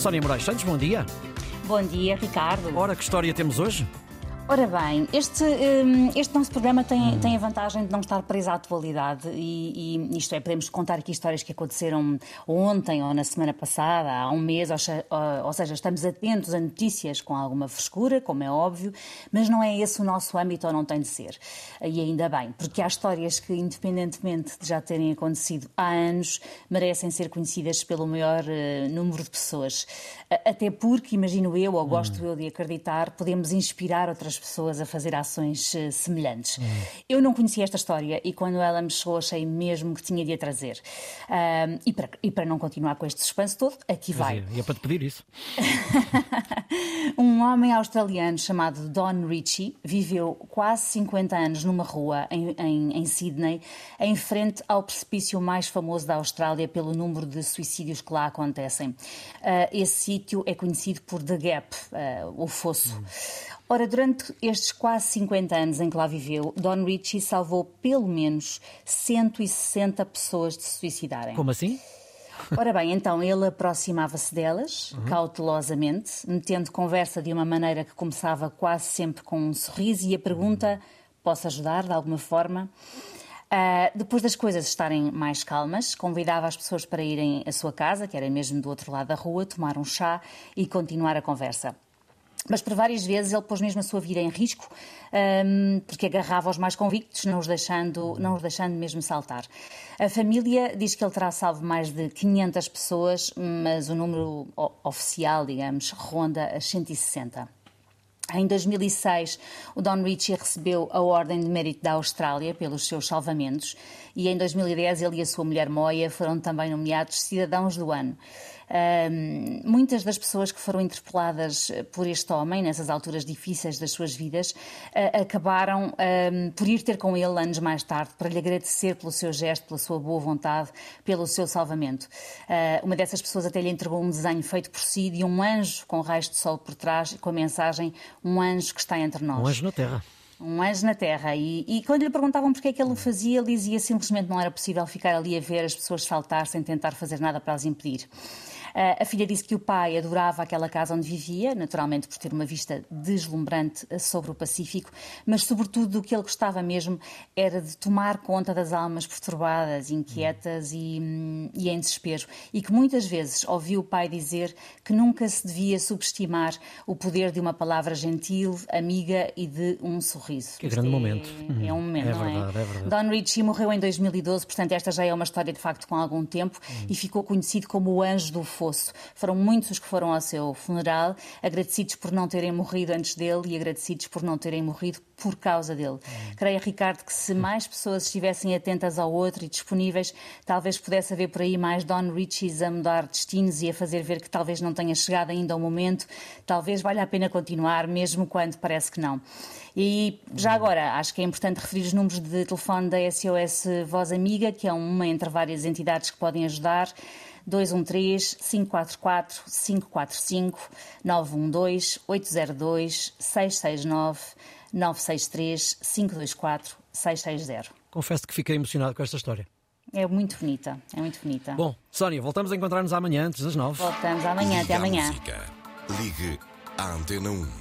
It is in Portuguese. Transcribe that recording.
Sónia Moraes Santos, bom dia. Bom dia, Ricardo. Ora, que história temos hoje? Ora bem, este, um, este nosso programa tem, tem a vantagem de não estar preso à atualidade e, e isto é, podemos contar aqui histórias que aconteceram ontem ou na semana passada, há um mês, ou, seja, estamos atentos a notícias com alguma frescura, como é óbvio, mas não é esse o nosso âmbito ou não tem de ser. E ainda bem, porque há histórias que, independentemente de já terem acontecido há anos, merecem ser conhecidas pelo maior uh, número de pessoas. Até porque, imagino eu, ou gosto hum. eu de acreditar, podemos inspirar outras pessoas a fazer ações uh, semelhantes. Hum. Eu não conhecia esta história e quando ela me chegou achei mesmo que tinha de a trazer. Uh, e, para, e para não continuar com este suspense todo, aqui vai. E é para te pedir isso. um homem australiano chamado Don Ritchie viveu quase 50 anos numa rua em, em, em Sydney, em frente ao precipício mais famoso da Austrália pelo número de suicídios que lá acontecem. Uh, esse sítio é conhecido por The Gap, uh, o fosso. Hum. Ora, durante estes quase 50 anos em que lá viveu, Don Ritchie salvou pelo menos 160 pessoas de se suicidarem. Como assim? Ora bem, então ele aproximava-se delas, uhum. cautelosamente, metendo conversa de uma maneira que começava quase sempre com um sorriso e a pergunta: posso ajudar de alguma forma? Uh, depois das coisas estarem mais calmas, convidava as pessoas para irem à sua casa, que era mesmo do outro lado da rua, tomar um chá e continuar a conversa. Mas por várias vezes ele pôs mesmo a sua vida em risco, um, porque agarrava os mais convictos, não os, deixando, não os deixando mesmo saltar. A família diz que ele terá salvo mais de 500 pessoas, mas o número oficial, digamos, ronda as 160. Em 2006, o Don Ritchie recebeu a Ordem de Mérito da Austrália pelos seus salvamentos e em 2010 ele e a sua mulher Moia foram também nomeados cidadãos do ano. Um, muitas das pessoas que foram interpeladas por este homem, nessas alturas difíceis das suas vidas, uh, acabaram um, por ir ter com ele anos mais tarde para lhe agradecer pelo seu gesto, pela sua boa vontade, pelo seu salvamento. Uh, uma dessas pessoas até lhe entregou um desenho feito por si de um anjo com raios de sol por trás, com a mensagem: Um anjo que está entre nós. Um anjo na Terra um anjo na terra. E, e, quando lhe perguntavam porque é que ele o fazia, ele dizia simplesmente não era possível ficar ali a ver as pessoas saltar sem tentar fazer nada para as impedir. A filha disse que o pai adorava aquela casa onde vivia, naturalmente por ter uma vista deslumbrante sobre o Pacífico, mas sobretudo o que ele gostava mesmo era de tomar conta das almas perturbadas, inquietas e, e em desespero. E que muitas vezes ouviu o pai dizer que nunca se devia subestimar o poder de uma palavra gentil, amiga e de um sorriso. Que grande é, momento. É um momento, é não verdade, é? é verdade. Don Ritchie morreu em 2012, portanto esta já é uma história de facto com algum tempo hum. e ficou conhecido como o anjo do fosso. Foram muitos os que foram ao seu funeral, agradecidos por não terem morrido antes dele e agradecidos por não terem morrido por causa dele. Creio, Ricardo, que se mais pessoas estivessem atentas ao outro e disponíveis, talvez pudesse haver por aí mais Don Richies a mudar destinos e a fazer ver que talvez não tenha chegado ainda ao momento, talvez valha a pena continuar, mesmo quando parece que não. E já agora, acho que é importante referir os números de telefone da SOS Voz Amiga, que é uma entre várias entidades que podem ajudar. 213 544 545 912 802 669 963 524 660. Confesso que fiquei emocionado com esta história. É muito bonita, é muito bonita. Bom, Sónia, voltamos a encontrar-nos amanhã, antes das nove. Voltamos amanhã, até amanhã. Ligue à Antena 1.